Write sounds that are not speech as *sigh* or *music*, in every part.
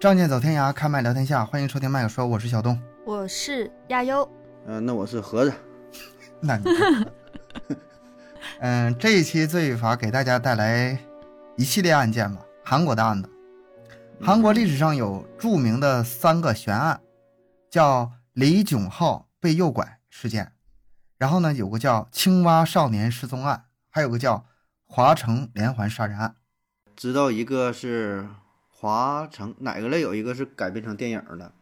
仗剑走天涯，开麦聊天下，欢迎收听麦克说，我是小东。我是亚优，嗯、那我是盒子。*laughs* 那你，*laughs* 嗯，这一期罪与罚给大家带来一系列案件吧，韩国的案子。韩国历史上有著名的三个悬案，叫李炯浩被诱拐事件，然后呢有个叫青蛙少年失踪案，还有个叫华城连环杀人案。知道一个是华城，哪个类有一个是改编成电影的，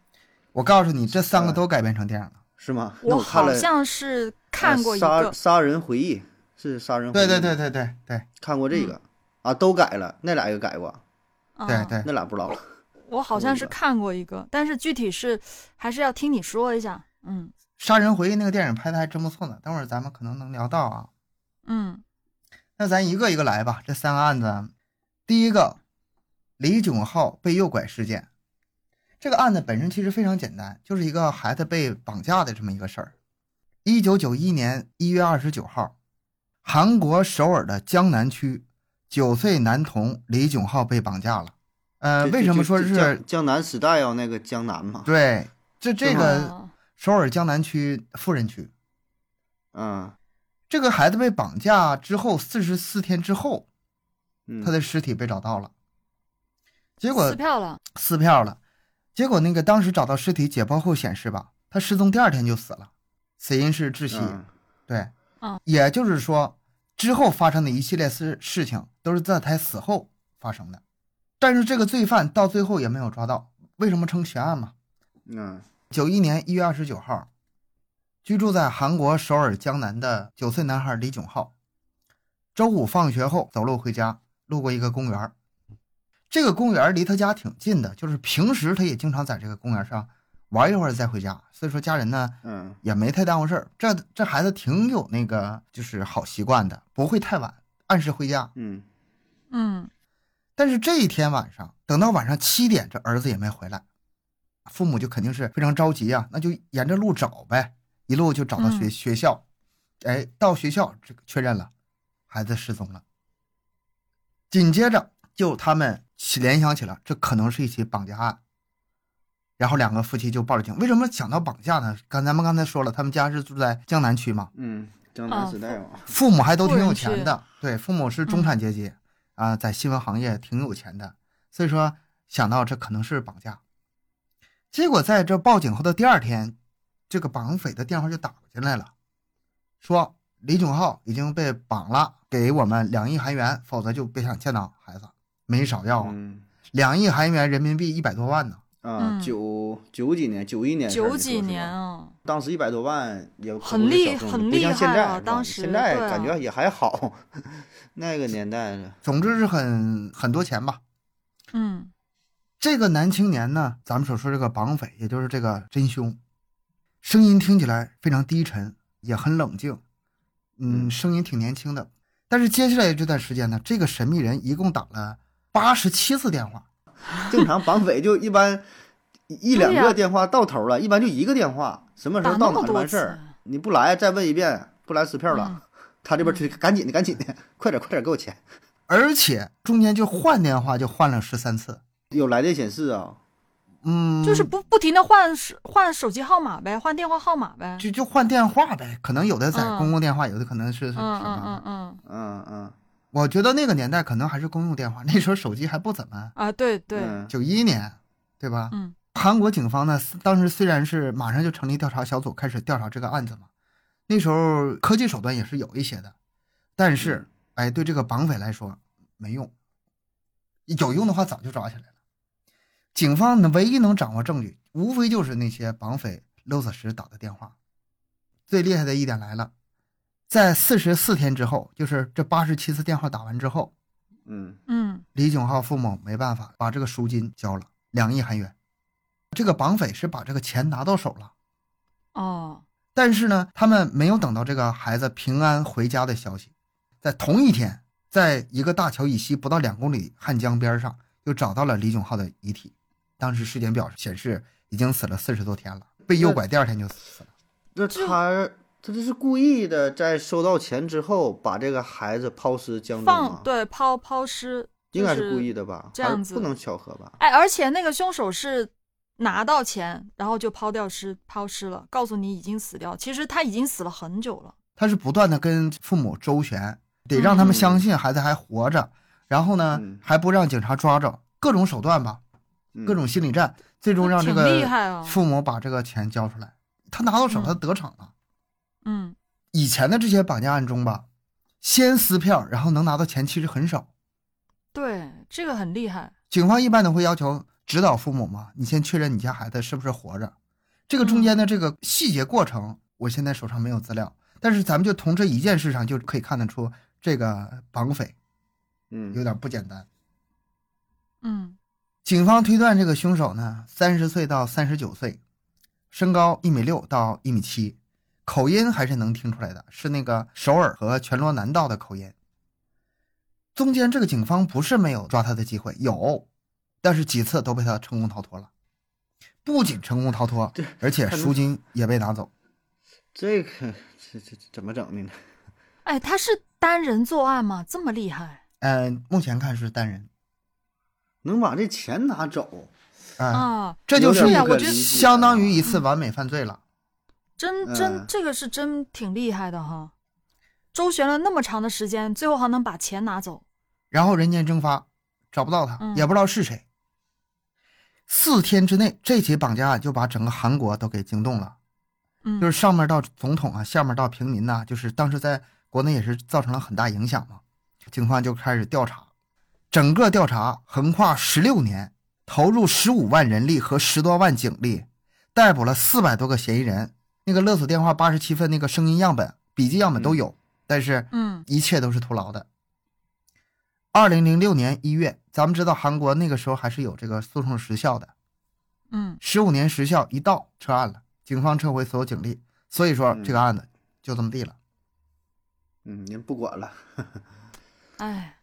我告诉你，这三个都改编成电影了。是吗？我看了好像是看过一个，呃杀杀人回忆是杀人回忆，对对对，对对对。看过这个、啊，都改了，那俩也改过，嗯对对，那俩不知道了。我好像是看过一个，但是具体是还是要听你说一下。嗯。杀人回忆那个电影拍的还真不错呢，等会儿咱们可能能聊到啊。嗯。那咱一个一个来吧，这三个案子，第一个，李炯浩被诱拐事件。这个案子本身其实非常简单，就是一个孩子被绑架的这么一个事儿。一九九一年一月二十九号，韩国首尔的江南区，九岁男童李炯浩被绑架了。呃，为什么说是江南时代啊？那个江南嘛，对？这这个哦首尔江南区富人区，嗯这个孩子被绑架之后四十四天之后，嗯，他的尸体被找到了，结果撕票了，撕票了，结果那个当时找到尸体解剖后显示吧，他失踪第二天就死了，死因是窒息。嗯。对，嗯。也就是说之后发生的一系列事事情都是在他死后发生的，但是这个罪犯到最后也没有抓到，为什么称悬案嘛？嗯。九一年一月二十九号，居住在韩国首尔江南的九岁男孩李炯浩，周五放学后走路回家，路过一个公园。这个公园离他家挺近的，就是平时他也经常在这个公园上玩一会儿再回家，所以说家人呢嗯也没太耽误事儿。这这孩子挺有那个就是好习惯的，不会太晚，按时回家。嗯嗯但是这一天晚上，等到晚上七点，这儿子也没回来，父母就肯定是非常着急啊，那就沿着路找呗，一路就找到学、嗯学校，哎，到学校这个确认了，孩子失踪了。紧接着就他们起联想起了这可能是一起绑架案，然后两个夫妻就报了警。为什么想到绑架呢？刚咱们刚才说了，他们家是住在江南区嘛，嗯，江南时代嘛，父母还都挺有钱的，对，父母是中产阶级、啊，在新闻行业挺有钱的，所以说想到这可能是绑架。结果在这报警后的第二天，这个绑匪的电话就打过进来了，说李炯浩已经被绑了，给我们两亿韩元，否则就别想见到没少要啊，嗯。两亿韩元人民币一百多万呢。啊，嗯。九九几年，九一年，九几年，啊，当时一百多万也很厉很厉害像现在是吧？了当时现在感觉也还好，*laughs* 那个年代的，总之是很很多钱吧。嗯。这个男青年呢，咱们所说这个绑匪，也就是这个真凶，声音听起来非常低沉，也很冷静，嗯，嗯。声音挺年轻的。但是接下来这段时间呢，这个神秘人一共打了八十七次电话，正常绑匪就一般一两个电话到头了，一般就一个电话，什么时候到哪儿就完事儿。你不来再问一遍，不来撕票了。嗯他这边催，赶紧的，赶紧的，快点，快点给我钱。而且中间就换电话就换了十三次。有来电显示啊，嗯，就是不不停的换手换手机号码呗，换电话号码呗。就就换电话呗，可能有的在嗯公共电话，有的可能是嗯嗯。嗯嗯嗯我觉得那个年代可能还是公用电话，那时候手机还不怎么。啊，对对，嗯九一年，对吧？嗯韩国警方呢，当时虽然是马上就成立调查小组开始调查这个案子嘛，那时候科技手段也是有一些的，但是哎，对这个绑匪来说没用，有用的话早就抓起来了。警方呢，唯一能掌握证据，无非就是那些绑匪勒索时打的电话。最厉害的一点来了，在四十四天之后，就是这八十七次电话打完之后，嗯嗯李炯浩父母没办法，把这个赎金交了两亿韩元。这个绑匪是把这个钱拿到手了，哦但是呢，他们没有等到这个孩子平安回家的消息。在同一天，在一个大桥以西不到两公里汉江边上，又找到了李炯浩的遗体。当时尸检表显示已经死了四十多天了，被诱拐第二天就死了。那他他这是故意的，在收到钱之后把这个孩子抛尸江中放？对抛抛尸，应该是故意的吧？这样子不能巧合吧？哎，而且那个凶手是拿到钱，然后就抛掉尸抛尸了，告诉你已经死掉，其实他已经死了很久了。他是不断的跟父母周旋，得让他们相信孩子还活着，然后呢嗯还不让警察抓着，各种手段吧，嗯各种心理战，最终让这个害啊父母把这个钱交出来。他拿到手，嗯他得逞了。嗯以前的这些绑架案中吧，先撕票然后能拿到钱其实很少。对，这个很厉害。警方一般都会要求指导父母嘛，你先确认你家孩子是不是活着。这个中间的这个细节过程，我现在手上没有资料，但是咱们就从这一件事上就可以看得出，这个绑匪嗯有点不简单。嗯警方推断这个凶手呢，三十岁到三十九岁，身高一米六到一米七，口音还是能听出来的，是那个首尔和全罗南道的口音。中间这个警方不是没有抓他的机会，有，但是几次都被他成功逃脱了。不仅成功逃脱这，而且赎金也被拿走。这个这这怎么整的呢？哎，他是单人作案吗？这么厉害嗯、目前看是单人，能把这钱拿走？啊、啊！这就是一个相当于一次完美犯罪了。真真嗯这个是真挺厉害的哈，周旋了那么长的时间，最后还能把钱拿走。然后人间蒸发，找不到他，嗯也不知道是谁。四天之内，这起绑架案就把整个韩国都给惊动了，嗯，就是上面到总统啊，下面到平民呐、就是当时在国内也是造成了很大影响嘛。警方就开始调查，整个调查横跨十六年，投入十五万人力和十多万警力，逮捕了四百多个嫌疑人。那个勒索电话八十七份那个声音样本、笔记样本都有，但是嗯一切都是徒劳的。二零零六年一月，咱们知道韩国那个时候还是有这个诉讼时效的，嗯十五年时效一到撤案了，警方撤回所有警力，所以说嗯这个案子就这么地了。嗯，您不管了。哎，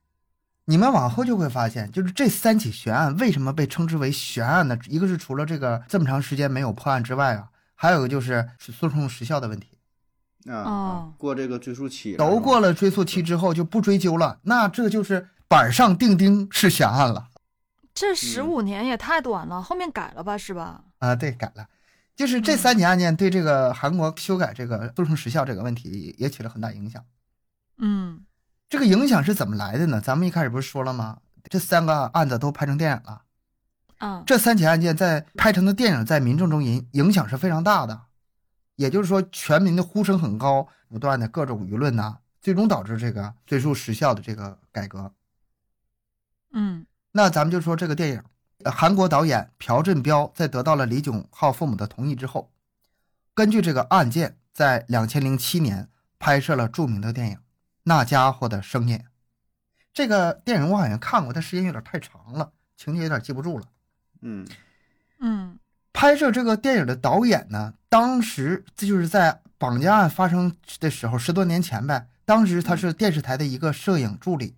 *laughs* 你们往后就会发现，就是这三起悬案为什么被称之为悬案呢？一个是除了这个这么长时间没有破案之外啊，还有一个就是是诉讼时效的问题。啊过这个追诉期都过了，追诉期之后就不追究了，那这就是板上钉钉是悬案了。这十嗯五年也太短了，后面改了吧？是吧？啊，对，改了，就是这嗯三起案件对这个韩国修改这个诉讼时效这个问题也起了很大影响。嗯这个影响是怎么来的呢？咱们一开始不是说了吗？这三个案子都拍成电影了，啊这三起案件在拍成的电影在民众中影影响是非常大的，也就是说全民的呼声很高，不断的各种舆论呐、最终导致这个追诉时效的这个改革。嗯那咱们就说这个电影，呃韩国导演朴振彪在得到了李炯浩父母的同意之后，根据这个案件，在两千零七年拍摄了著名的电影《那家伙的声音》。这个电影我好像看过，但时间有点太长了，情节有点记不住了。嗯。嗯。拍摄这个电影的导演呢，当时这就是在绑架案发生的时候，十多年前呗。当时他是电视台的一个摄影助理，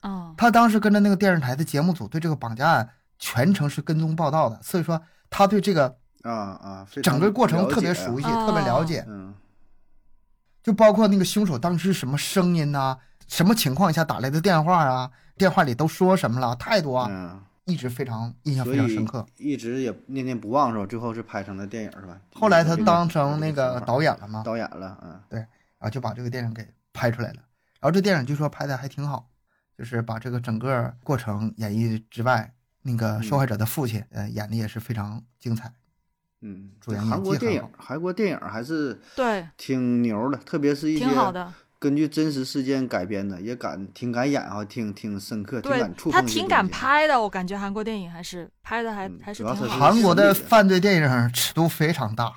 啊他当时跟着那个电视台的节目组对这个绑架案全程是跟踪报道的，所以说他对这个啊啊，整个过程特别熟悉，啊特别了解。嗯。就包括那个凶手当时什么声音呐、什么情况下打来的电话啊，电话里都说什么了，态度啊，嗯，一直非常印象非常深刻。一直也念念不忘是吧？最后是拍成了电影是吧？后来他当成那个导演了嘛，导演了，嗯对，然后，就把这个电影给拍出来了。然后这电影据说拍的还挺好，就是把这个整个过程演绎之外，那个受害者的父亲，呃，演的也是非常精彩。嗯，主演韩国电影韩国电影还是对，挺牛的，特别是一些挺好的。根据真实事件改编的，也敢挺敢演啊，挺挺深刻，挺对敢触碰他挺敢。拍的，我感觉韩国电影还是拍的还、嗯还是主要是挺好。韩国的犯罪电影尺度非常大，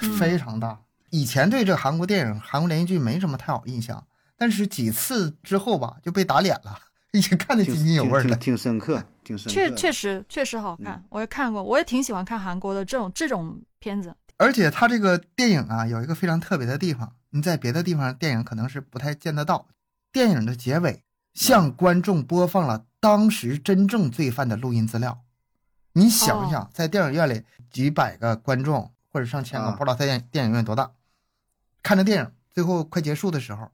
嗯非常大。以前对这韩国电影、韩国连续剧没什么太好印象，但是几次之后吧，就被打脸了，*laughs* 已经看得津津有味了。挺挺深刻，挺深刻。*laughs* 确确实确实好看，嗯我也看过，我也挺喜欢看韩国的这种这种片子。而且他这个电影啊，有一个非常特别的地方，你在别的地方电影可能是不太见得到。电影的结尾向观众播放了当时真正罪犯的录音资料。你想一想，在电影院里几百个观众或者上千个，啊不知道在电电影院多大，看着电影，最后快结束的时候，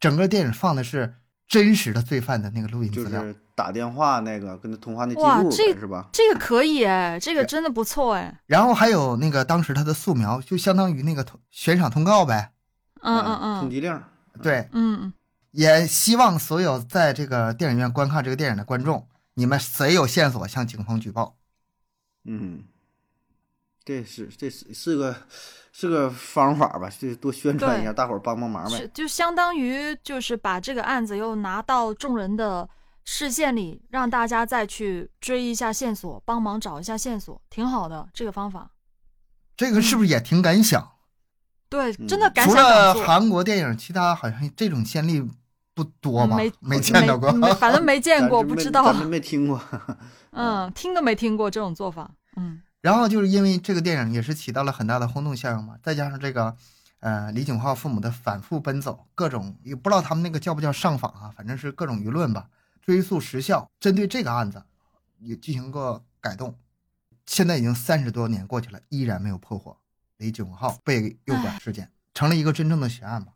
整个电影放的是真实的罪犯的那个录音资料。是打电话那个跟他通话那记录哇这呗，是吧？这个可以哎，这个真的不错哎。然后还有那个当时他的素描，就相当于那个通悬赏通告呗。嗯嗯嗯通缉令，对，嗯，也希望所有在这个电影院观看这个电影的观众，你们谁有线索向警方举报。嗯，这是这是是个是个方法吧，就多宣传一下，大伙儿帮帮忙呗。就相当于就是把这个案子又拿到众人的视线里，让大家再去追一下线索，帮忙找一下线索，挺好的这个方法。这个是不是也挺敢想？对，嗯真的敢除想敢做。了韩国电影，其他好像这种先例不多吧？没没见到过。反正没见过，不知道咱。们没听过。*laughs* 嗯，听都没听过这种做法。嗯然后就是因为这个电影也是起到了很大的轰动效应嘛，再加上这个，呃，李景浩父母的反复奔走，各种也不知道他们那个叫不叫上访啊，反正是各种舆论吧，追溯时效，针对这个案子也进行过改动。现在已经三十多年过去了，依然没有破获李景浩被诱拐事件，成了一个真正的悬案吧。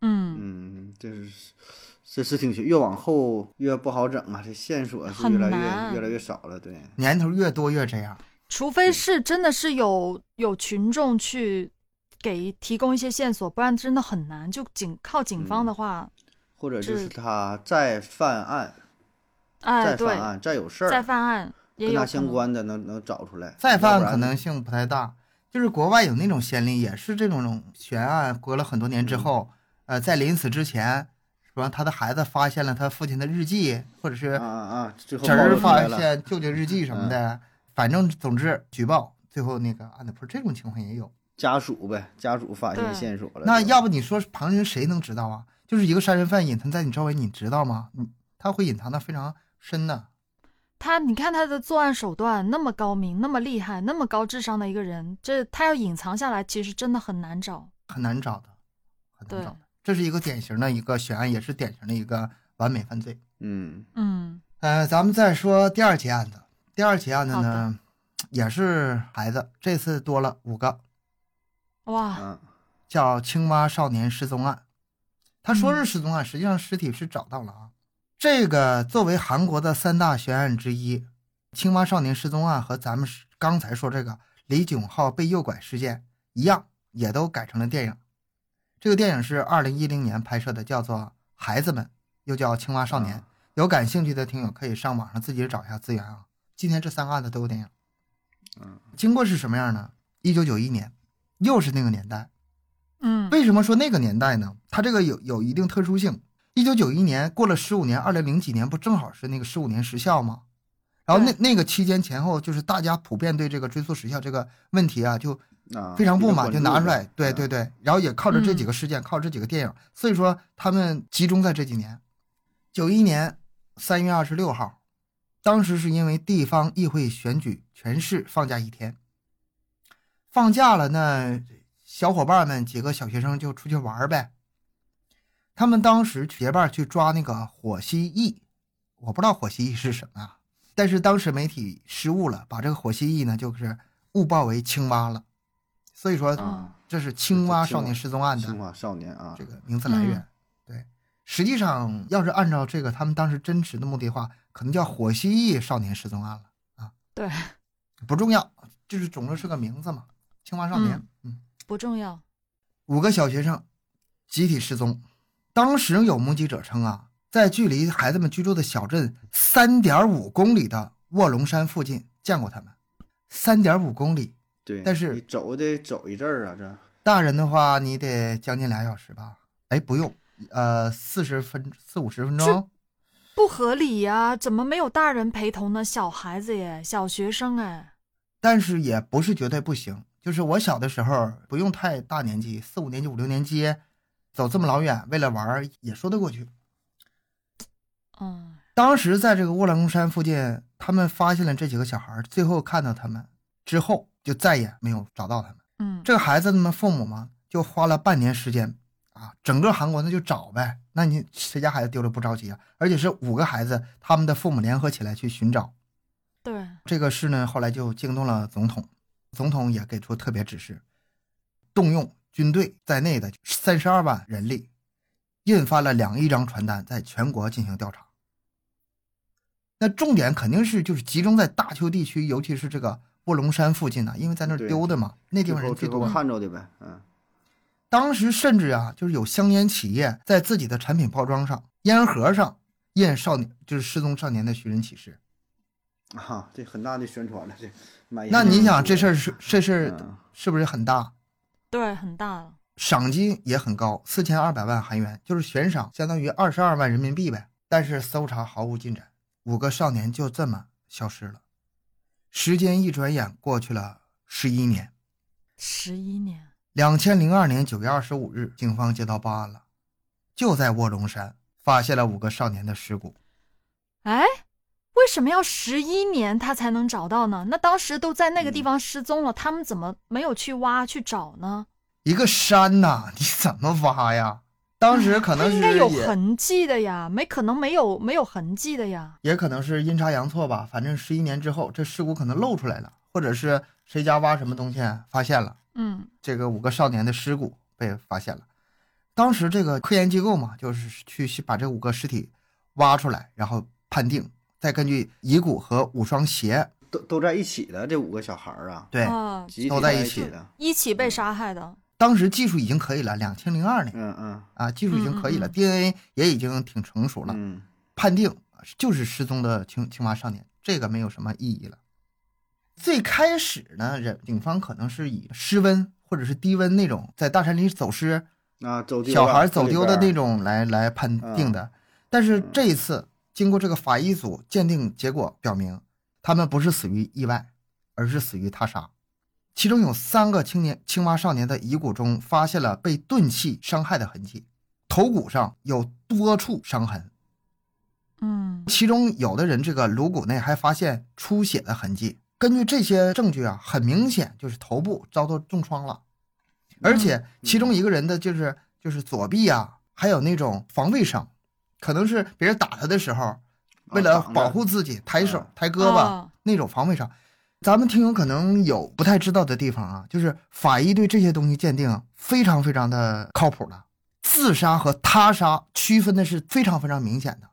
嗯，嗯，这是这是挺越往后越不好整啊，这线索是越来越越来越少了。对，年头越多越这样。除非是真的是有有群众去给提供一些线索，不然真的很难。就警靠警方的话，或者就是是他再犯案，哎，再犯，案，再有事儿，再犯案也跟他有。相关的能能找出来。再犯要不然可能性不太大。就是国外有那种先例，也是这种悬案，隔了很多年之后，呃，在临死之前，说他的孩子发现了他父亲的日记，或者是啊啊侄儿发现舅舅日记什么的，反正总之举报，最后那个案子破，这种情况也有。家属呗，家属发现线索了。那要不你说旁人谁能知道啊？就是一个杀人犯隐藏在你周围，你知道吗？你他会隐藏的非常深的。他，你看他的作案手段那么高明，那么厉害，那么高智商的一个人，这他要隐藏下来，其实真的很难找。很难找的，很难对找的。这是一个典型的一个悬案，也是典型的一个完美犯罪。嗯嗯呃，咱们再说第二起案子。第二起案子呢，也是孩子，这次多了五个，哇，啊叫青蛙少年失踪案。他说是嗯失踪案，实际上尸体是找到了啊。这个作为韩国的三大悬案之一，青蛙少年失踪案和咱们刚才说这个李炯浩被诱拐事件一样，也都改成了电影。这个电影是二零一零年拍摄的，叫做《孩子们》，又叫《青蛙少年》啊有感兴趣的听友可以上网上自己找一下资源啊。今天这三个案子都有电影。嗯经过是什么样呢？一九九一年，又是那个年代。嗯为什么说那个年代呢？它这个有有一定特殊性。一九九一年过了十五年，二零零几年不正好是那个十五年时效吗？然后那那个期间前后，就是大家普遍对这个追溯时效这个问题啊，就啊，非常不满，就拿出来，对嗯对对，然后也靠着这几嗯个事件，靠这几个电影，所以说他们集中在这几年。九一年三月二十六号，当时是因为地方议会选举，全市放假一天。放假了那，小伙伴们几个小学生就出去玩呗。他们当时结伴去抓那个火蜥蜴，我不知道火蜥蜴是什么啊，但是当时媒体失误了，把这个火蜥蜴呢就是误报为青蛙了，所以说啊，这是青蛙这青蛙少年失踪案的青蛙少年啊这，个名字来源。对，实际上要是按照这个他们当时真实的目的的话，可能叫火蜥蜴少年失踪案了啊，对，不重要，就是总之是个名字嘛，青蛙少年。嗯不重要。五个小学生集体失踪，当时有目击者称啊，在距离孩子们居住的小镇三点五公里的卧龙山附近见过他们，三点五公里。对，但是你走得走一阵儿啊，这大人的话，你得将近俩小时吧？哎，不用，呃，四十分四五十分钟。不合理呀、怎么没有大人陪同呢？小孩子耶，小学生哎，但是也不是绝对不行。就是我小的时候，不用太大年纪，四五年级、五六年级，走这么老远，为了玩儿也说得过去。嗯，当时在这个卧龙山附近，他们发现了这几个小孩，最后看到他们之后，就再也没有找到他们。嗯，这个孩子他们父母嘛，就花了半年时间啊，整个韩国那就找呗。那你谁家孩子丢了不着急啊？而且是五个孩子，他们的父母联合起来去寻找。对，这个事呢，后来就惊动了总统，总统也给出特别指示，动用军队在内的三十二万人力，印发了两亿张传单，在全国进行调查。那重点肯定是就是集中在大邱地区，尤其是这个卧龙山附近呢，因为在那儿丢的嘛，那地方人最多。看着的呗，嗯，当时甚至啊，就是有香烟企业在自己的产品包装上、烟盒上印少年就是失踪少年的寻人启事。啊，这很大的宣传了，这买那你想这事儿儿是这事儿嗯是不是很大？对，很大了。赏金也很高，四千二百万韩元，就是悬赏相当于二十二万人民币呗。但是搜查毫无进展，五个少年就这么消失了。时间一转眼过去了十一年。十一年，两千零二年九月二十五日，警方接到报案了，就在卧龙山发现了五个少年的尸骨。哎，为什么要十一年他才能找到呢？那当时都在那个地嗯方失踪了，他们怎么没有去挖去找呢？一个山呐，你怎么挖呀？当时可能应该有痕迹的呀，没可能没有没有痕迹的呀。也可能是阴差阳错吧。反正十一年之后，这尸骨可能露出来了，或者是谁家挖什么东西发现了，嗯这个五个少年的尸骨被发现了。当时这个科研机构嘛，就是去把这五个尸体挖出来，然后判定，再根据遗骨和五双鞋，都都在一起的这五个小孩儿啊，对，啊，都在一起的，一起被杀害的。当时技术已经可以了，两千零二年嗯嗯啊，技术已经可以了，DNA 也已经挺成熟了，嗯判定就是失踪的青青蛙少年，这个没有什么意义了。最开始呢，人警方可能是以失温或者是低温那种在大山里走失、啊，走丢小孩走丢的那。种来来判定嗯的，但是这一次经过这个法医组鉴定结果表明，他们不是死于意外，而是死于他杀。其中有三个青年青蛙少年的遗骨中发现了被钝器伤害的痕迹，头骨上有多处伤痕，嗯其中有的人这个颅骨内还发现出血的痕迹。根据这些证据啊，很明显就是头部遭到重创了，而且其中一个人的就是就是左臂啊，还有那种防卫伤，可能是别人打他的时候，为了保护自己，抬手嗯抬胳膊啊那种防卫上。咱们听友可能有不太知道的地方啊，就是法医对这些东西鉴定非常非常的靠谱的，自杀和他杀区分的是非常非常明显的。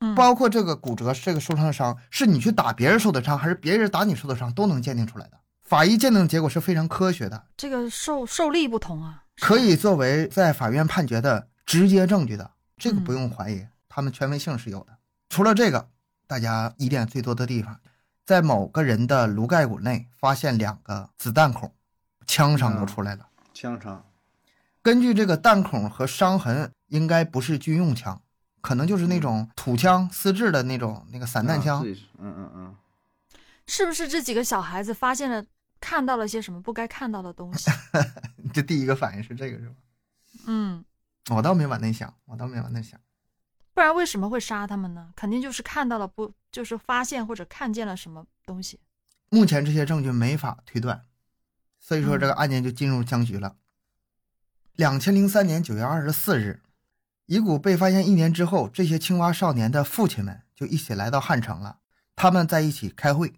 嗯，包括这个骨折、这个受伤的伤，是你去打别人受的伤，还是别人打你受的伤，都能鉴定出来的。法医鉴定结果是非常科学的，这个受受力不同啊，可以作为在法院判决的直接证据的，这个嗯不用怀疑，他们权威性是有的。除了这个，大家疑点最多的地方，在某个人的颅盖骨内发现两个子弹孔，枪伤都出来了。枪伤，根据这个弹孔和伤痕，应该不是军用枪，可能就是那种土枪、丝制的那种那个散弹枪嗯嗯嗯，*laughs* 是不是这几个小孩子发现了看到了些什么不该看到的东西？*laughs* 这第一个反应是这个是吧？嗯，我倒没往那想，我倒没往那想。不然为什么会杀他们呢？肯定就是看到了不，就是发现或者看见了什么东西。目前这些证据没法推断，所以说嗯这个案件就进入僵局了。两千零三年九月二十四日，遗骨被发现一年之后，这些青蛙少年的父亲们就一起来到汉城了。他们在一起开会，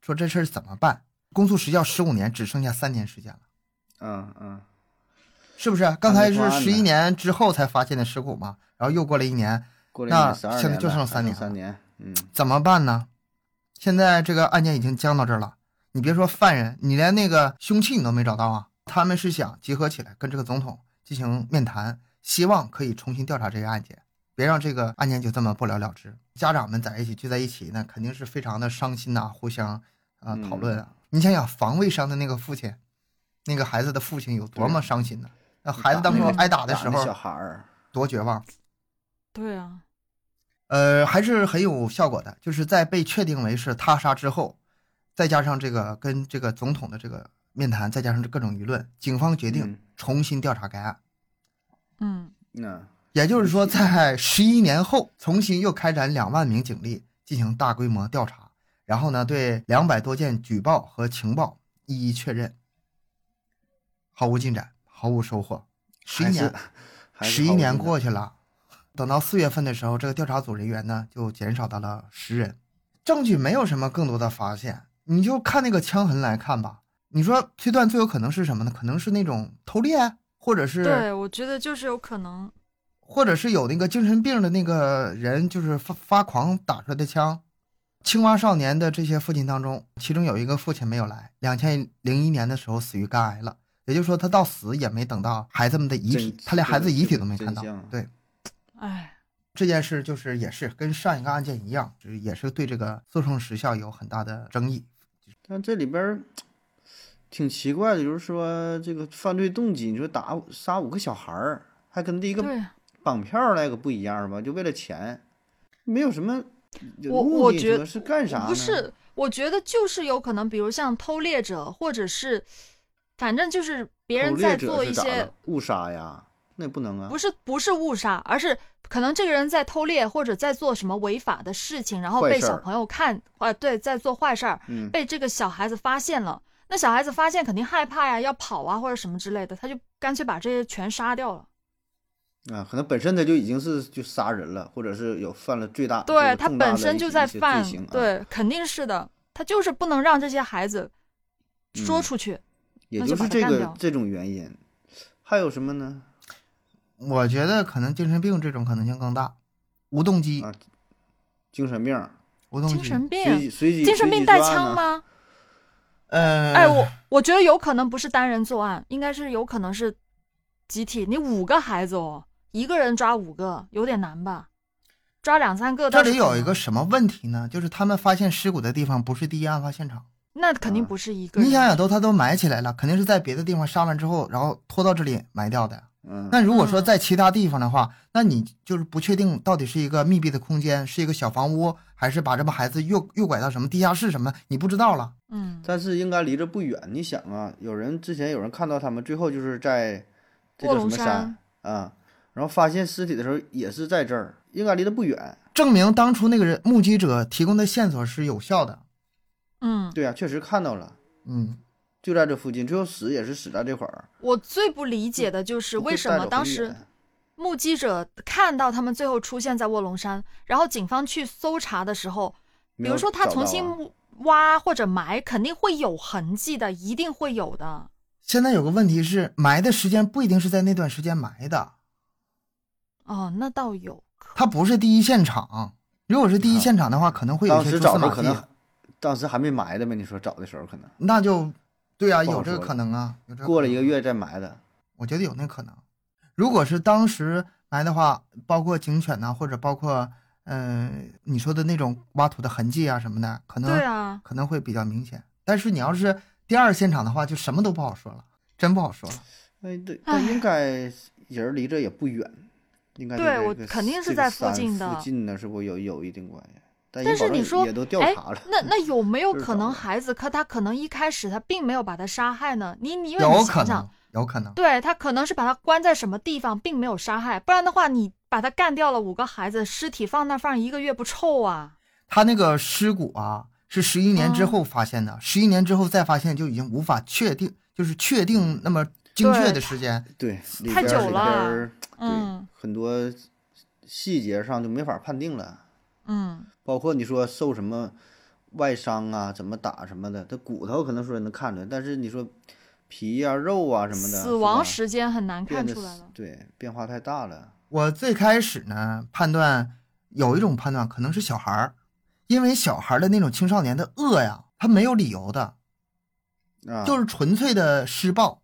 说这事儿怎么办？公诉时效十五年，只剩下三年时间了，嗯嗯，是不是？刚才是十一年之后才发现的尸骨嘛，然后又过了一年，过了那现在就剩三年三年，嗯，怎么办呢？现在这个案件已经僵到这儿了，你别说犯人，你连那个凶器你都没找到啊！他们是想集合起来跟这个总统进行面谈，希望可以重新调查这个案件，别让这个案件就这么不了了之。家长们在一起聚在一起，那肯定是非常的伤心呐、互相啊、嗯讨论啊。你想想，防卫伤的那个父亲，那个孩子的父亲有多么伤心呢？那孩子当时那个挨打的时候小候孩儿，多绝望。对啊，呃，还是很有效果的，就是在被确定为是他杀之后，再加上这个跟这个总统的这个面谈，再加上这各种舆论，警方决定嗯重新调查该案。嗯那也就是说，在十一年后，重新又开展两万名警力进行大规模调查，然后呢，对两百多件举报和情报一一确认，毫无进展，毫无收获。十一年，十一年过去了，等到四月份的时候，这个调查组人员呢就减少到了十人，证据没有什么更多的发现，你就看那个枪痕来看吧。你说推断最有可能是什么呢？可能是那种偷猎，或者是对，我觉得就是有可能，或者是有那个精神病的那个人，就是发发狂打出来的枪。青蛙少年的这些父亲当中，其中有一个父亲没有来，两千零一年的时候死于肝癌了，也就是说他到死也没等到孩子们的遗体，他连孩子遗体都没看到。对哎，这件事，就是也是跟上一个案件一样，就是也是对这个诉讼时效有很大的争议。但这里边挺奇怪的，就是说这个犯罪动机，你说打杀五个小孩儿，还跟第一个，绑票那个不一样吧？就为了钱，没有什么有我目我觉得是干啥呢？不是，我觉得就是有可能，比如像偷猎者，或者是，反正就是别人在做一些误杀呀，那不能啊。不是不是误杀，而是可能这个人在偷猎或者在做什么违法的事情，然后被小朋友看，啊，对，在做坏事儿，嗯，被这个小孩子发现了。那小孩子发现肯定害怕呀，要跑啊或者什么之类的，他就干脆把这些全杀掉了。啊，可能本身他就已经是就杀人了，或者是有犯了最大对就是他本身就在犯，啊，对，肯定是的，他就是不能让这些孩子说嗯出去。也就是这个这种原因。还有什么呢？我觉得可能精神病这种可能性更大，无动机，啊精神病，无动机。精神病，机随机精神病带？枪吗？呃，哎，我我觉得有可能不是单人作案，应该是有可能是集体。你五个孩子哦，一个人抓五个有点难吧？抓两三个这里有一个什么问题呢？就是他们发现尸骨的地方不是第一案发现场。那肯定啊不是一个人。你想想，都他都埋起来了，肯定是在别的地方杀完之后，然后拖到这里埋掉的。嗯，那如果说嗯在其他地方的话，那你就是不确定到底是一个密闭的空间，是一个小房屋，还是把这帮孩子诱诱拐到什么地下室什么，你不知道了。嗯，但是应该离这不远。你想啊，有人之前有人看到他们最后就是在这叫什卧龙么山啊，然后发现尸体的时候也是在这儿，应该离得不远。证明当初那个人目击者提供的线索是有效的。嗯，对啊，确实看到了，嗯，就在这附近，最后死也是死在这块儿。我最不理解的就是为什么当时目击者看到他们最后出现在卧龙山，然后警方去搜查的时候，比如说他重新啊挖或者埋，肯定会有痕迹的，一定会有的。现在有个问题是，埋的时间不一定是在那段时间埋的，哦，那倒有可它不是第一现场。如果是第一现场的话，可能会有一些蛛丝马迹找的可能，，当时还没埋的呗。你说找的时候可能那就对啊，有这个可能啊，有这个过了一个月再埋的。我觉得有那可能。如果是当时埋的话，包括警犬呐、或者包括嗯、呃你说的那种挖土的痕迹啊什么的，可能对啊，可能会比较明显。但是你要是第二现场的话，就什么都不好说了，真不好说了。哎，对，但应该人离这也不远，应该对我肯定是在附近的附近的，是不是有有一定关系？但是你说也都调哎查了，那那有没有 *laughs* 可能孩子，可他可能一开始他并没有把他杀害呢？你你因为你有可想想能，，有可能。对他可能是把他关在什么地方，并没有杀害，不然的话，你把他干掉了五个孩子，尸体放那放一个月不臭啊？他那个尸骨啊，是十一年之嗯后发现的，十一年之后再发现就已经无法确定，就是确定那么精确的时间。对，里太久了儿对嗯很多细节上就没法判定了，嗯，包括你说受什么外伤啊，怎么打什么的，他骨头可能说能看出来，但是你说皮呀、肉啊什么的，死亡时间很难看出来了。对，变化太大了。我最开始呢判断有一种判断可能是小孩儿，因为小孩儿的那种青少年的恶呀，他没有理由的，啊，就是纯粹的施暴，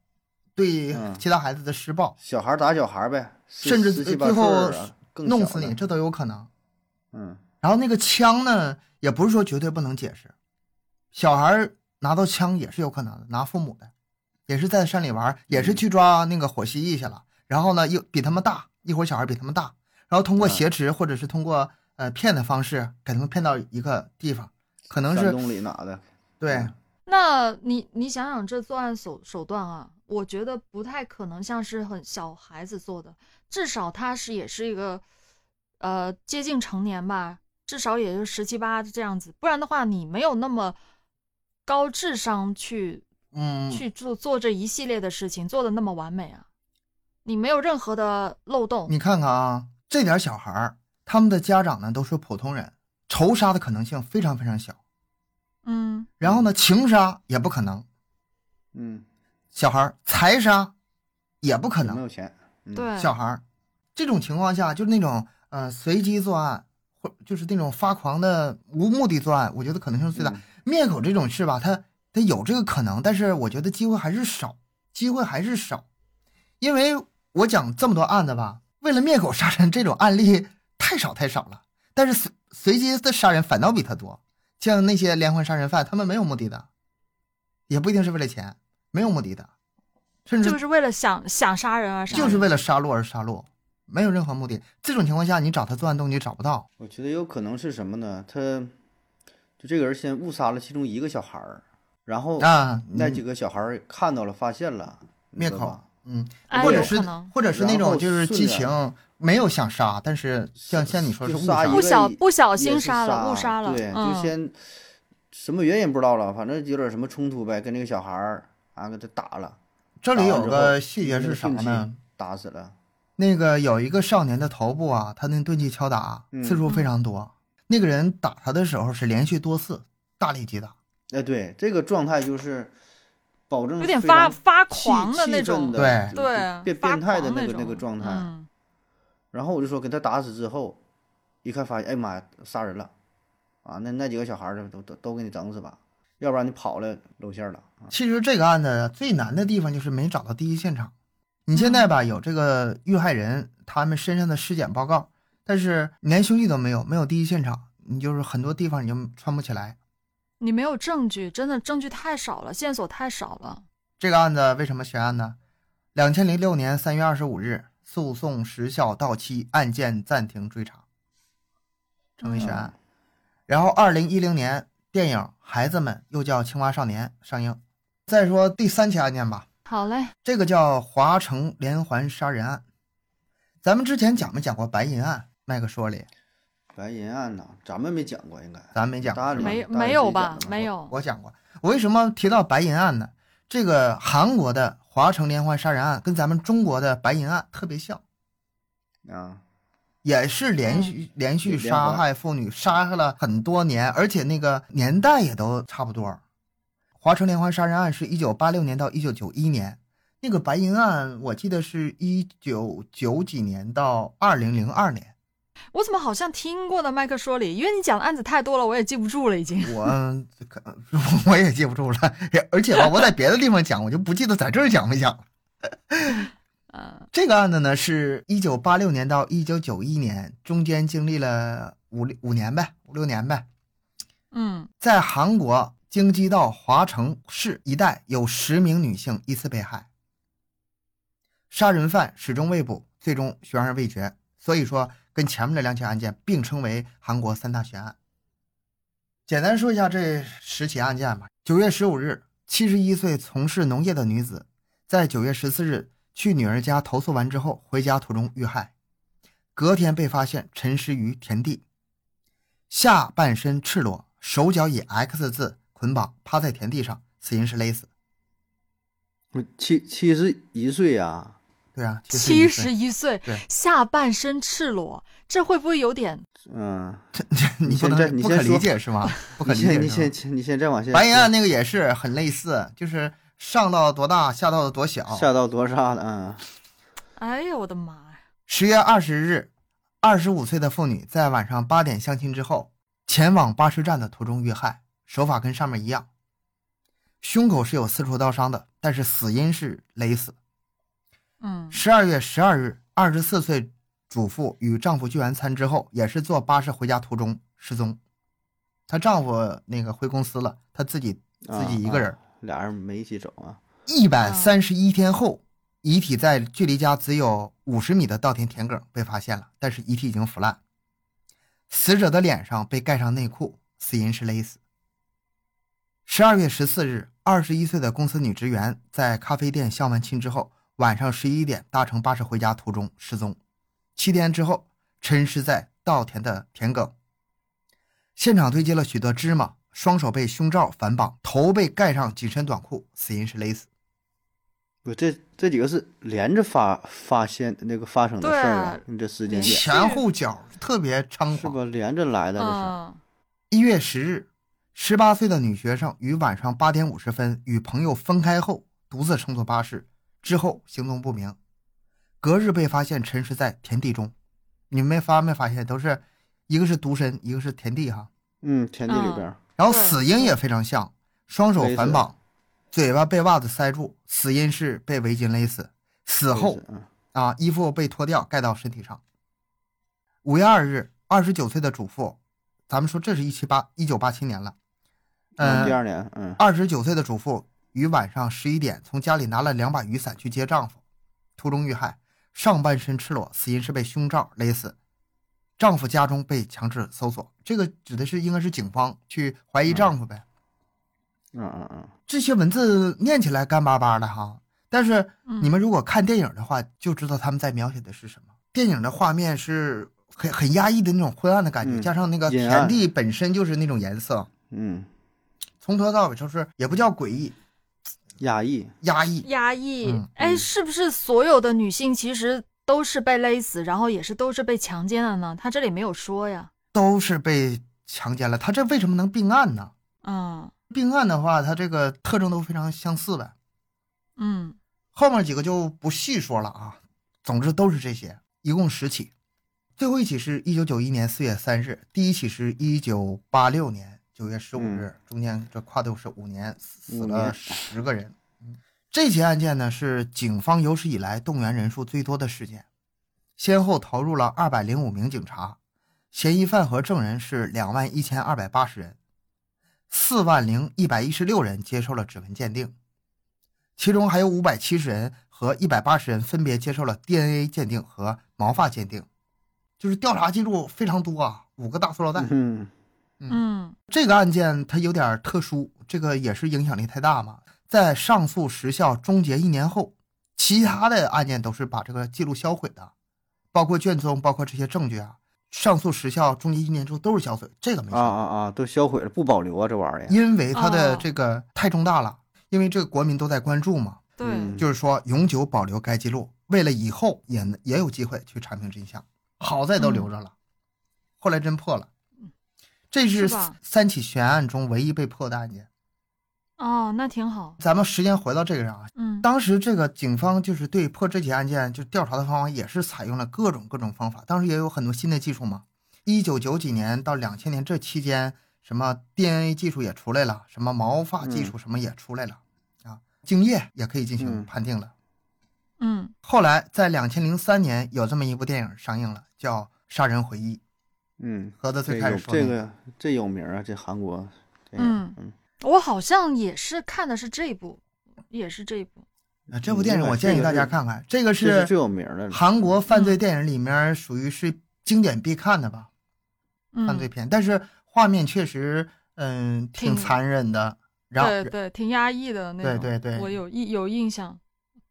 对嗯其他孩子的施暴，小孩打小孩呗，甚至最后弄死你，这都有可能。嗯，然后那个枪呢，也不是说绝对不能解释，小孩拿到枪也是有可能的，拿父母的，也是在山里玩，也是去抓那个火蜥蜴去了。然后呢，又比他们大，一会儿小孩比他们大，然后通过嗯挟持或者是通过呃骗的方式给他们骗到一个地方，可能是山东里哪的？对嗯那你你想想这作案手手段啊，我觉得不太可能像是很小孩子做的，至少他是也是一个呃接近成年吧，至少也就十七八这样子，不然的话你没有那么高智商去嗯，去做做这一系列的事情，做的那么完美啊，你没有任何的漏洞。你看看啊，这点小孩儿，他们的家长呢都是普通人，仇杀的可能性非常非常小。嗯，然后呢，情杀也不可能，嗯，小孩儿财杀也不可能没有。钱，嗯，对，小孩儿，这种情况下，就是那种呃随机作案，或就是那种发狂的无目的作案，我觉得可能性最大。嗯。灭口这种事吧，它它有这个可能，但是我觉得机会还是少，机会还是少，因为我讲这么多案子吧，为了灭口杀人这种案例太少太少了，但是随随机的杀人反倒比他多，像那些连环杀人犯，他们没有目的的，也不一定是为了钱，没有目的的，甚至就是为了想想杀人而杀人，就是为了杀戮而杀戮，没有任何目的。这种情况下，你找他作案动机找不到，我觉得有可能是什么呢？他就这个人先误杀了其中一个小孩儿，然后啊，那嗯几个小孩儿看到了，发现了，灭口嗯，哎或者是或者是那种就是激情，没有想杀，但是像像你说是误杀就杀一个不小也不小心杀了误杀了对，嗯就先什么原因不知道了，反正有点什么冲突呗，跟那个小孩儿啊给他打了，这里有个细节是啥呢？打死了，那个有一个少年的头部啊，他那钝器敲打嗯。次数非常多，那个人打他的时候是连续多次大力击打，哎，对，这个状态就是保证有点发发狂的那种，的对。对，变变态的那个那个状态。嗯，然后我就说给他打死之后，一看发现，哎妈呀，杀人了，啊，那那几个小孩儿都都都给你整死吧，要不然你跑了露馅儿了。啊。其实这个案子最难的地方就是没找到第一现场。你现嗯在吧有这个遇害人他们身上的尸检报告，但是你连凶器都没有，没有第一现场，你就是很多地方你就穿不起来。你没有证据，真的证据太少了，线索太少了。这个案子为什么悬案呢？两千零六年三月二十五日，诉讼时效到期，案件暂停追查，成为悬案。然后二零一零年，电影《孩子们》又叫《青蛙少年》上映。再说第三起案件吧，好嘞，这个叫华城连环杀人案。咱们之前讲没讲过白银案？麦克说里，白银案呐，咱们没讲过，应该咱没讲没没有吧没有。我讲过。我为什么提到白银案呢？这个韩国的华城连环杀人案跟咱们中国的白银案特别像。啊，也是连续、连续杀害妇女，杀害了很多年，而且那个年代也都差不多。华城连环杀人案是一九八六年到一九九一年，那个白银案我记得是一九九几年到二零零二年。我怎么好像听过的麦克说里？因为你讲的案子太多了，我也记不住了，已经。我可 *laughs* 我也记不住了，而且吧，我在别的地方讲，我就不记得在这儿讲没讲。嗯这个案子呢，是一九八六年到一九九一年，中间经历了五六五年呗，五六年呗。嗯在韩国京畿道华城市一带有十名女性依次被害，杀人犯始终未捕，最终悬而未决。所以说，跟前面这两起案件并称为韩国三大悬案。简单说一下这十起案件吧。九月十五日，七十一岁从事农业的女子，在九月十四日去女儿家投诉完之后，回家途中遇害，隔天被发现沉尸于田地，下半身赤裸，手脚以 X 字捆绑，趴在田地上，死因是勒死。七七十一岁呀，对啊，七十，一岁，下半身赤裸，这会不会有点？嗯，这这你现在能不可理你先理解是吗？不 *laughs* 可你先你理解你？先你先再往下白银案那个也是很类似，就是上到多大，下到多小。下到多大的嗯，哎呀，我的妈呀！十月二十日，二十五岁的妇女在晚上八点相亲之后，前往巴士站的途中遇害，手法跟上面一样，胸口是有四处刀伤的，但是死因是勒死。嗯十二月十二日，二十四岁主妇与丈夫聚完餐之后，也是坐巴士回家途中失踪。她丈夫那个回公司了，她自己自己一个人啊。啊俩人没一起走啊，一百三十一天后，遗体在距离家只有五十米的稻田田埂被发现了，但是遗体已经腐烂。死者的脸上被盖上内裤，死因是勒死。十二月十四日，二十一岁的公司女职员在咖啡店相完亲之后，晚上十一点搭乘巴士回家途中失踪，七天之后沉尸在稻田的田埂。现场堆积了许多芝麻，双手被胸罩反绑，头被盖上紧身短裤，死因是勒死。不，这这几个是连着发发现那个发生的事儿啊，你这时间前后脚特别猖狂。是吧？连着来的这是，嗯一月十日，十八岁的女学生于晚上八点五十分与朋友分开后，独自乘坐巴士，之后行踪不明。隔日被发现沉尸在田地中。你们没发没发现，都是一个是独身，一个是田地哈。嗯，田地里边儿，然后死因也非常像，双手反绑，嘴巴被袜子塞住，死因是被围巾勒死。死后嗯啊，衣服被脱掉盖到身体上。五月二日，二十九岁的主妇，咱们说这是一七八一九八七年了，嗯，第呃，二年，嗯二十九岁的主妇于晚上十一点从家里拿了两把雨伞去接丈夫，途中遇害，上半身赤裸，死因是被胸罩勒死。丈夫家中被强制搜索，这个指的是应该是警方去怀疑丈夫呗。嗯嗯嗯，这些文字念起来干巴巴的哈，但是嗯你们如果看电影的话，就知道他们在描写的是什么。电影的画面是很很压抑的那种昏暗的感觉，嗯加上那个田地本身就是那种颜色，嗯，从头到尾就是也不叫诡异，压抑，压抑。压抑嗯。哎，嗯是不是所有的女性其实都是被勒死，然后也是都是被强奸的呢？他这里没有说呀。都是被强奸了，他这为什么能并案呢？嗯并案的话，他这个特征都非常相似呗。嗯后面几个就不细说了啊，总之都是这些，一共十起。最后一起是一九九一年四月三日，第一起是一九八六年九月十五日，中间这跨度是五年，死了十个人。嗯，这起案件呢是警方有史以来动员人数最多的事件，先后投入了二百零五名警察，嫌疑犯和证人是两万一千二百八十人，四万零一百一十六人接受了指纹鉴定。其中还有五百七十人和一百八十人分别接受了 DNA 鉴定和毛发鉴定，就是调查记录非常多啊，五个大塑料袋。嗯嗯这个案件它有点特殊，这个也是影响力太大嘛。在上诉时效终结一年后，其他的案件都是把这个记录销毁的，包括卷宗，包括这些证据啊。上诉时效终结一年之后都是销毁，这个没事。啊啊啊，都销毁了，不保留啊，这玩意儿。因为它的哦这个太重大了，因为这个国民都在关注嘛。对，嗯就是说永久保留该记录，为了以后也也有机会去查明真相。好在都留着了，后来真破了。这是三起悬案中唯一被破的案件。哦，那挺好。咱们时间回到这个上啊，嗯当时这个警方就是对破这起案件，就调查的方法也是采用了各种各种方法。当时也有很多新的技术嘛。一九九几年到两千年这期间，什么 DNA 技术也出来了，什么毛发技术什么也出来了、啊，精液也可以进行嗯判定了。嗯后来在两千零三年有这么一部电影上映了，叫《杀人回忆》。嗯，盒子最开始说这个这有名啊，这韩国电影。嗯嗯，我好像也是看的是这部，也是这部。啊，这部电影嗯我建议大家看看，这个是是最有名的了。韩国犯罪电影里面属于是经典必看的吧，嗯，犯罪片。但是画面确实，嗯，挺挺残忍的。然后对对，挺压抑的那种。对对对我有印有印象，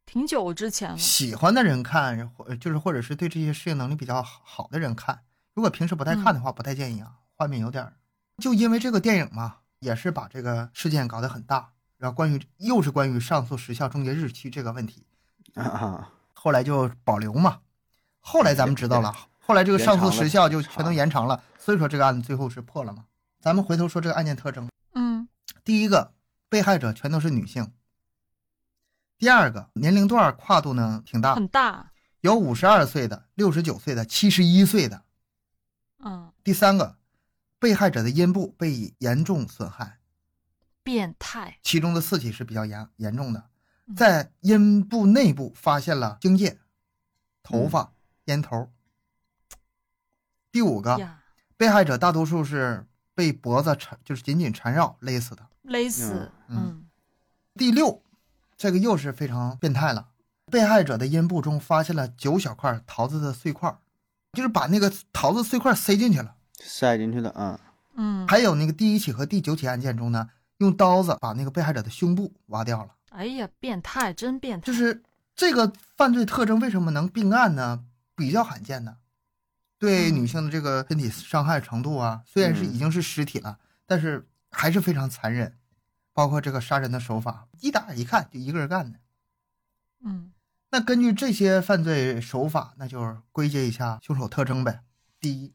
挺久之前了。喜欢的人看，或就是或者是对这些适应能力比较好好的人看。如果平时不太看的话，不太建议啊。画面有点儿，就因为这个电影嘛，也是把这个事件搞得很大。然后关于又是关于上诉时效终结日期这个问题，啊啊，后来就保留嘛。后来咱们知道了，后来这个上诉时效就全都延长了，所以说这个案子最后是破了嘛。咱们回头说这个案件特征，嗯第一个，被害者全都是女性；第二个，年龄段跨度呢挺大，很大。有五十二岁的、六十九岁的、七十一岁的。嗯，第三个，被害者的阴部被严重损害，变态。其中的四起是比较严严重的，嗯。在阴部内部发现了精液、头发、烟头。第五个，被害者大多数是被脖子缠，就是紧紧缠绕勒死的。勒死。嗯。嗯。第六，这个又是非常变态了，被害者的阴部中发现了九小块桃子的碎块，就是把那个桃子碎块塞进去了。塞进去的啊。嗯。还有那个第一起和第九起案件中呢，用刀子把那个被害者的胸部挖掉了。哎呀，变态，真变态。就是这个犯罪特征为什么能并案呢？比较罕见的，对嗯女性的这个身体伤害程度啊，虽然是已经是尸体了，但是还是非常残忍。包括这个杀人的手法，一打一看就一个人干的。嗯那根据这些犯罪手法，那就是归结一下凶手特征呗。第一，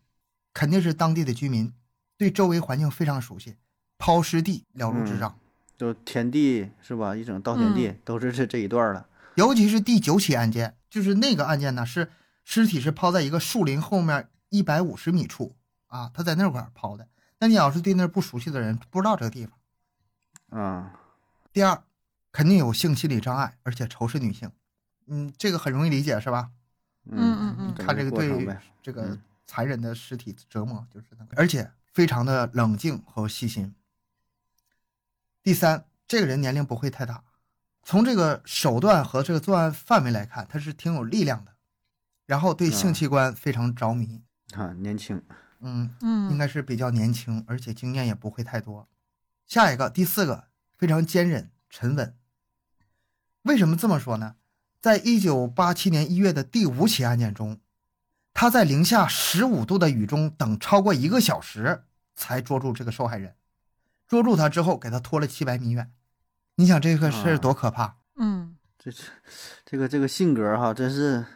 肯定是当地的居民，对周围环境非常熟悉，抛尸地了如指掌。就田地是吧？一整稻田地、都是这这一段儿了。尤其是第九起案件，就是那个案件呢，是尸体是抛在一个树林后面一百五十米处啊，他在那块儿抛的。那你要是对那儿不熟悉的人，不知道这个地方。啊，第二，肯定有性心理障碍，而且仇视女性。嗯，这个很容易理解是吧？嗯嗯嗯整看这个对这个嗯残忍的尸体折磨，就是那个，而且非常的冷静和细心。第三，这个人年龄不会太大，从这个手段和这个作案范围来看，他是挺有力量的，然后对性嗯器官非常着迷，啊，年轻，嗯，嗯，应该是比较年轻，而且经验也不会太多。下一个，第四个，非常坚韧沉稳。为什么这么说呢？在一九八七年一月的第五起案件中，他在零下十五度的雨中等超过一个小时才捉住这个受害人。捉住他之后，给他拖了七百米远。你想这个事儿多可怕？嗯，这这这个这个性格哈，真是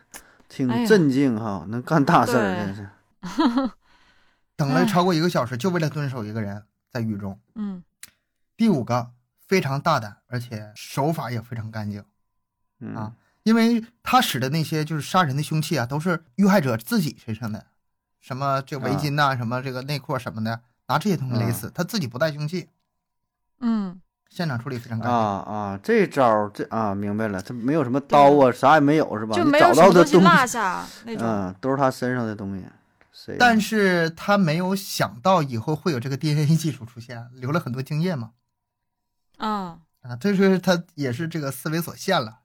挺镇静哈，能干大事儿，真是。等了超过一个小时，就为了蹲守一个人在雨中。嗯第五个，非常大胆，而且手法也非常干净。嗯啊因为他使的那些就是杀人的凶器啊，都是遇害者自己身上的，什么这围巾呐、什么这个内裤什么的，拿这些东西勒死，他自己不带凶器，嗯，现场处理非常干啊净。啊，这招这啊，明白了，这没有什么刀啊，啥也没有是吧？就找没有什么东西到的东西，落下 *laughs* 那种。嗯，都是他身上的东西。谁？但是他没有想到以后会有这个 DNA 技术出现，留了很多经验嘛。嗯，啊，这是他也是这个思维所限了，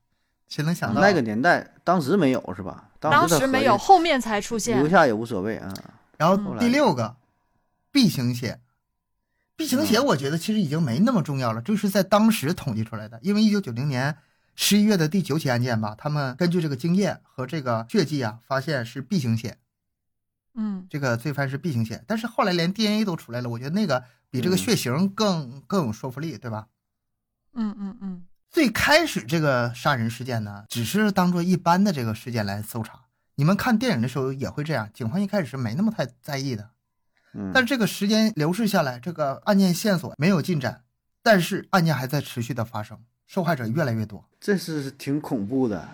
谁能想到那个年代当时没有是吧？当时没有，后面才出现留。下也无所谓啊。然后嗯第六个，B 型血，B 型血嗯我觉得其实已经没那么重要了，这是在当时统计出来的。因为一九九零年十一月的第九起案件吧，他们根据这个经验和这个血迹啊，发现是 B 型血，嗯这个罪犯是 B 型血。但是后来连 DNA 都出来了，我觉得那个比这个嗯血型更更有说服力，对吧？嗯嗯嗯最开始这个杀人事件呢，只是当做一般的这个事件来搜查。你们看电影的时候也会这样，警方一开始是没那么太在意的。嗯，但这个时间流逝下来，这个案件线索没有进展，但是案件还在持续的发生，受害者越来越多。这是挺恐怖的。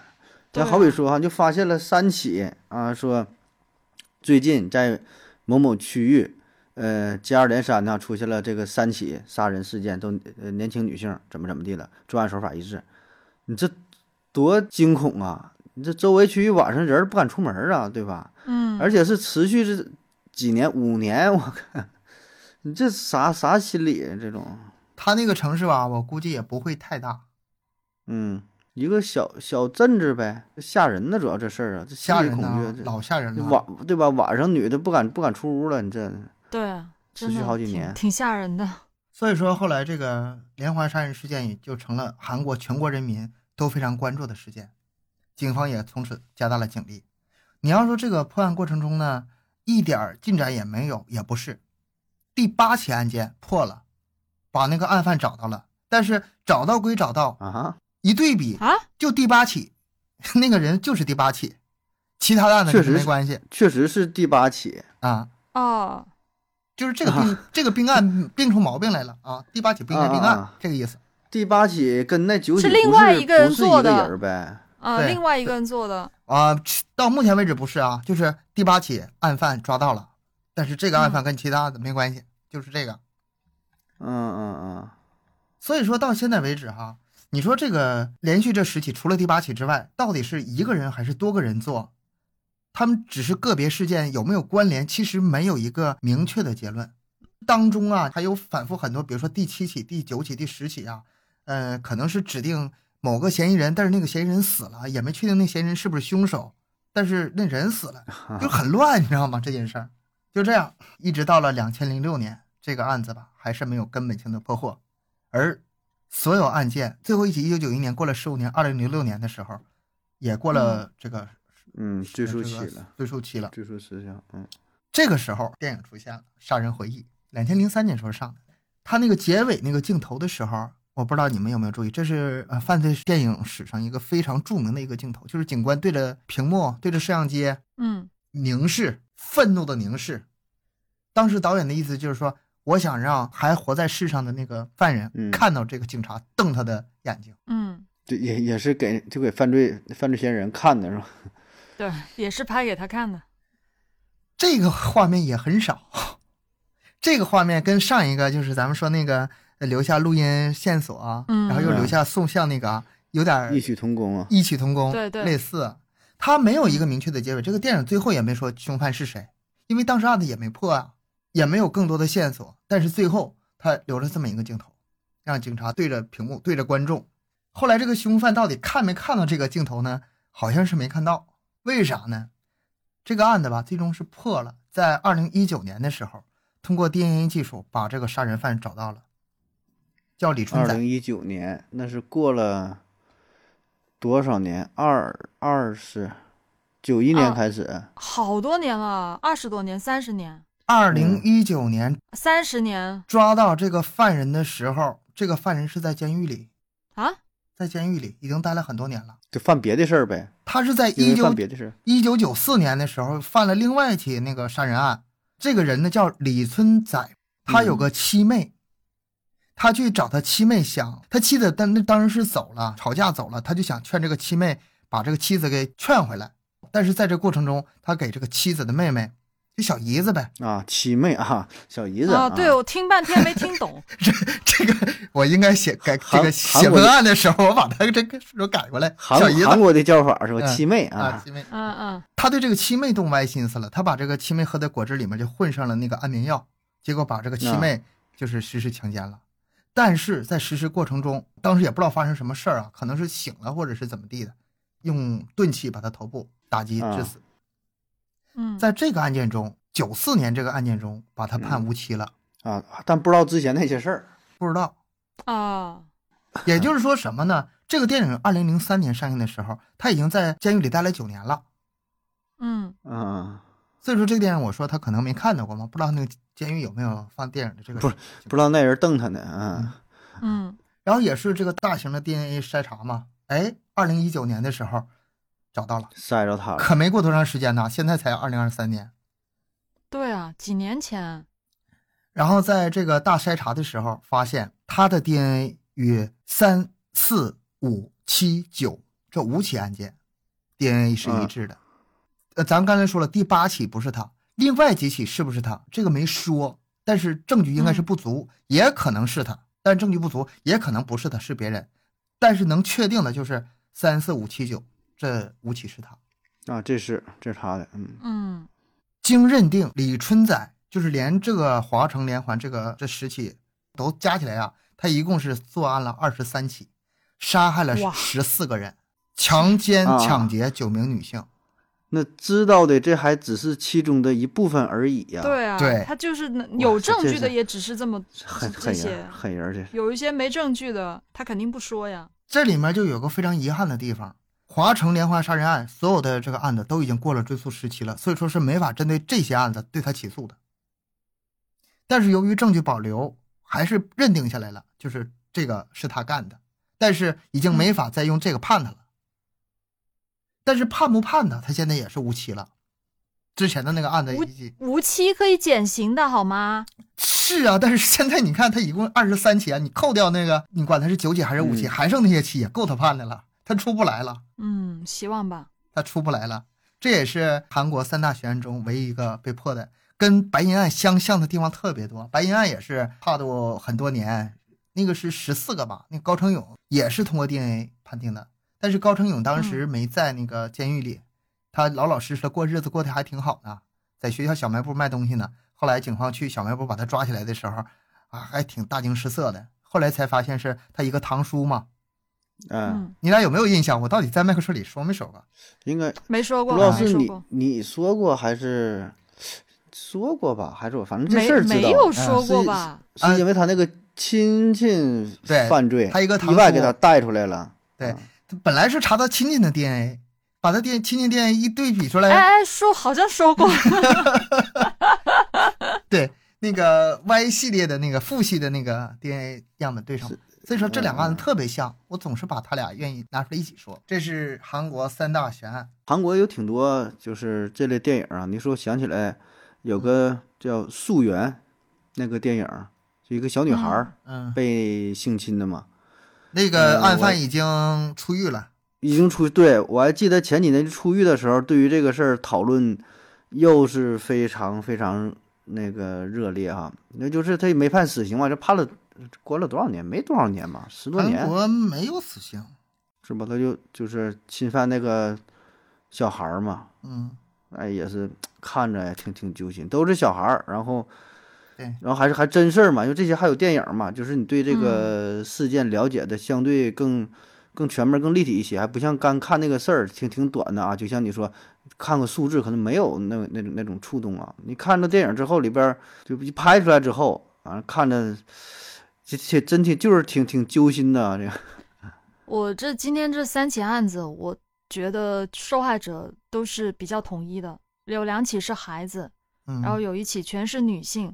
对咱好比啊说哈，就发现了三起啊，说最近在某某区域，呃，接二连三的出现了这个三起杀人事件，都呃年轻女性怎么怎么地了，作案手法一致，你这多惊恐啊！你这周围区域晚上人不敢出门啊，对吧？嗯，而且是持续这几年，五年，我看你这啥啥心理啊？这种，他那个城市吧，我估计也不会太大，嗯，一个小小镇子呗，吓人呢，主要这事儿啊，这心理吓人、恐惧，老吓人了。晚对吧？晚上女的不敢不敢出屋了，你这对啊，持续好几年挺吓人的。所以说后来这个连环杀人事件也就成了韩国全国人民都非常关注的事件，警方也从此加大了警力。你要说这个破案过程中呢，一点儿进展也没有，也不是。第八起案件破了，把那个案犯找到了，但是找到归找到，啊，一对比啊，就第八起，*laughs* 那个人就是第八起，其他的案子确实没关系确实是第八起，啊。哦，就是这个病，*laughs* 这个病案病出毛病来了啊！第八起不应该并案，这个意思。第八起跟那九起是不另外一个人做的人呗，啊，另外一个人做的。啊，到目前为止不是啊，就是第八起案犯抓到了，但是这个案犯跟其他的没关系，就是这个。嗯嗯嗯，所以说到现在为止哈，你说这个连续这十起，除了第八起之外，到底是一个人还是多个人做？他们只是个别事件有没有关联，其实没有一个明确的结论。当中啊，还有反复很多，比如说第七起、第九起、第十起啊，呃，可能是指定某个嫌疑人，但是那个嫌疑人死了，也没确定那嫌疑人是不是凶手，但是那人死了，*laughs* 就很乱，你知道吗？这件事儿就这样，一直到了两千零六年，这个案子吧，还是没有根本性的破获。而所有案件最后一起，一九九一年过了十五年，二零零六年的时候，也过了这个嗯，追溯期这个了，追溯期了。追溯时效，嗯这个时候，电影出现了《杀人回忆》，两千零三年时候上的。他那个结尾那个镜头的时候，我不知道你们有没有注意，这是呃犯罪电影史上一个非常著名的一个镜头，就是警官对着屏幕、对着摄像机嗯凝视，愤怒的凝视。当时导演的意思就是说，我想让还活在世上的那个犯人嗯看到这个警察瞪他的眼睛。嗯对，也也是给就给犯罪犯罪嫌疑人看的是吧？对，也是拍给他看的。这个画面也很少，*laughs* 这个画面跟上一个就是咱们说那个呃留下录音线索啊，嗯然后又留下送像那个啊，有点异曲同工啊。异曲同工，对对类似。他没有一个明确的结尾，这个电影最后也没说凶犯是谁，因为当时案子也没破啊，也没有更多的线索。但是最后他留了这么一个镜头，让警察对着屏幕对着观众。后来这个凶犯到底看没看到这个镜头呢？好像是没看到，为啥呢？这个案子吧，最终是破了，在二零一九年的时候，通过 DNA 技术把这个杀人犯找到了，叫李春仔。二零一九年，那是过了多少年？二二十九一年啊开始，好多年了，二十多年、三十年、二零一九年三十年抓到这个犯人的时候，这个犯人是在监狱里，啊！在监狱里已经待了很多年了。就犯别的事儿呗，他是在一九。一九九四年的时候犯了另外一起那个杀人案。这个人呢叫李春仔，他有个七妹，他去找他七妹想，他妻子当那当时是走了，吵架走了，他就想劝这个七妹把这个妻子给劝回来。但是在这过程中，他给这个妻子的妹妹，就小姨子呗，啊，七妹啊，小姨子啊，对，我听半天没听懂。*laughs* 这这个我应该写改这个写文案的时候，我把他这个说改过来，韩小姨子韩国的叫法是吧？嗯七妹啊，啊，七妹。嗯嗯，他对这个七妹动歪心思了，他把这个七妹喝的果汁里面就混上了那个安眠药，结果把这个七妹就是实施强奸了。但是在实施过程中，当时也不知道发生什么事儿啊，可能是醒了或者是怎么地的，用钝器把他头部打击致死。嗯，在这个案件中，九四年这个案件中把他判无期了，啊，但不知道之前那些事儿。不知道。啊，也就是说什么呢？这个电影二零零三年上映的时候，他已经在监狱里待了九年了。嗯嗯，所以说这个电影，我说他可能没看到过吗，不知道那个监狱有没有放电影的这个。不是不知道那人瞪他呢。啊，嗯然后也是这个大型的 DNA 筛查嘛，哎，二零一九年的时候找到了，塞着他了。可没过多长时间呢，现在才二零二三年。对啊，几年前。然后在这个大筛查的时候，发现他的 DNA 与三四五七九这五起案件 DNA 是一致的。呃，咱们刚才说了，第八起不是他，另外几起是不是他？这个没说，但是证据应该是不足，也可能是他，但证据不足，也可能不是他，是别人。但是能确定的就是三四五七九这五起是他。啊，这是这是他的。嗯，嗯经认定，李春仔就是连这个华城连环这个这十起都加起来啊，他一共是作案了二十三起，杀害了哇十四个人，强奸、啊抢劫九名女性。那知道的这还只是其中的一部分而已呀。，对啊，对他就是能有证据的，也只是这么狠这些狠人，，狠人这是。有一些没证据的，他肯定不说呀。这里面就有个非常遗憾的地方，华城连环杀人案所有的这个案子都已经过了追诉时期了，所以说是没法针对这些案子对他起诉的。但是由于证据保留，还是认定下来了，就是这个是他干的，但是已经没法再用这个判他了。但是判不判他，他现在也是无期了。之前的那个案子无期可以减刑的好吗？是啊，但是现在你看他一共二十三起啊，你扣掉那个，你管他是九起还是五起，嗯还剩那些期也够他判的了，他出不来了。嗯，希望吧。他出不来了。这也是韩国三大悬案中唯一一个被破的，跟白银案相像的地方特别多。白银案也是判度很多年，那个是十四个吧？那个高成勇也是通过 DNA 判定的，但是高成勇当时没在那个监狱里，他老老实实的过日子，过得还挺好的，在学校小卖部卖东西呢。后来警方去小卖部把他抓起来的时候，啊，还挺大惊失色的。后来才发现是他一个堂叔嘛。嗯，嗯，你俩有没有印象？我到底在麦克说里说没说过？应该没说过，不知道是你说过，你说过还是说过吧？还是我反正这没事儿知道。没有嗯说过吧？是因为他那个亲戚对犯罪，他一个堂意外给他带出来了。对啊他本来是查他亲戚的 DNA，把他爹亲戚 DNA 一对比出来，哎哎，说好像说过。*laughs* 对那个 Y 系列的那个父系的那个 DNA 样本对上，所以说这两个案子特别像，我总是把他俩愿意拿出来一起说。这是韩国三大悬案，韩国有挺多就是这类电影啊，你说想起来有个叫《溯源》那个电影，就一个小女孩儿嗯被性侵的嘛，那个案犯已经出狱了。已经出，对我还记得前几年出狱的时候，对于这个事儿讨论又是非常非常那个热烈哈。那就是他也没判死刑嘛，就判了关了多少年？没多少年吧，十多韩年国没有死刑。是吧？他就就是侵犯那个小孩儿嘛，嗯，哎，也是看着也挺挺揪心，都是小孩儿，然后，对然后还是还真事儿嘛，因为这些还有电影嘛，就是你对这个事件了解的相对更更全面、更立体一些，还不像刚看那个事儿挺挺短的啊，就像你说看个数字可能没有那那种那种触动啊，你看了电影之后里边儿就一拍出来之后啊，看着这这真挺就是挺挺揪心的啊这个，*laughs* 我这今天这三起案子，我觉得受害者都是比较统一的，有两起是孩子，嗯，然后有一起全是女性，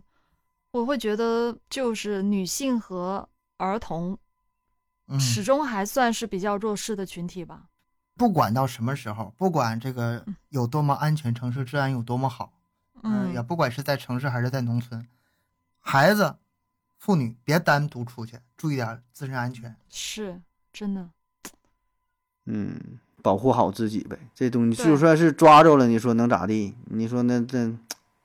我会觉得就是女性和儿童嗯。始终还算是比较弱势的群体吧。不管到什么时候，不管这个有多么安全，城市治安有多么好，嗯，也。嗯，不管是在城市还是在农村，孩子、妇女别单独出去，注意点自身安全。是真的。嗯，保护好自己呗。这东西就算是抓着了，你说能咋地？你说那这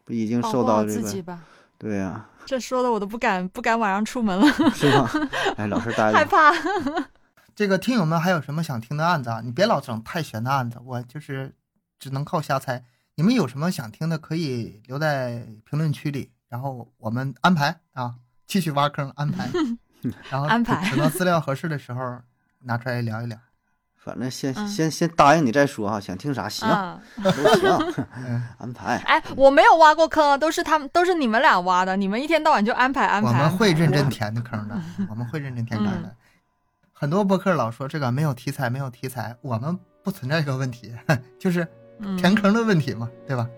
不已经保护好受到这个？自己吧，对呀、这说的我都不敢不敢晚上出门了，是吗？哎，老实待着。害怕。这个听友们还有什么想听的案子啊？你别老整太悬的案子，我就是只能靠瞎猜。你们有什么想听的，可以留在评论区里，然后我们安排啊，继续挖坑安排，*laughs* 然后安排等到资料合适的时候拿出来聊一聊。反正先、嗯先先答应你再说哈，想听啥行、啊，都行，*laughs* 嗯，安排。哎，我没有挖过坑啊，都是他们，都是你们俩挖的。你们一天到晚就安排安排。我们会认真填的坑的，我们会认真填坑的。嗯很多播客老说这个没有题材，没有题材，我们不存在这个问题，*laughs* 就是嗯填坑的问题嘛，对吧？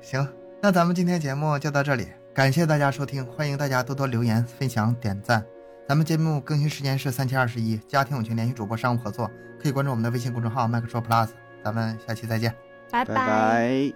行，那咱们今天节目就到这里，感谢大家收听，欢迎大家多多留言、分享、点赞。咱们节目更新时间是三七二十一，家庭友情联系主播商务合作，可以关注我们的微信公众号麦克说 Plus。咱们下期再见。拜拜拜。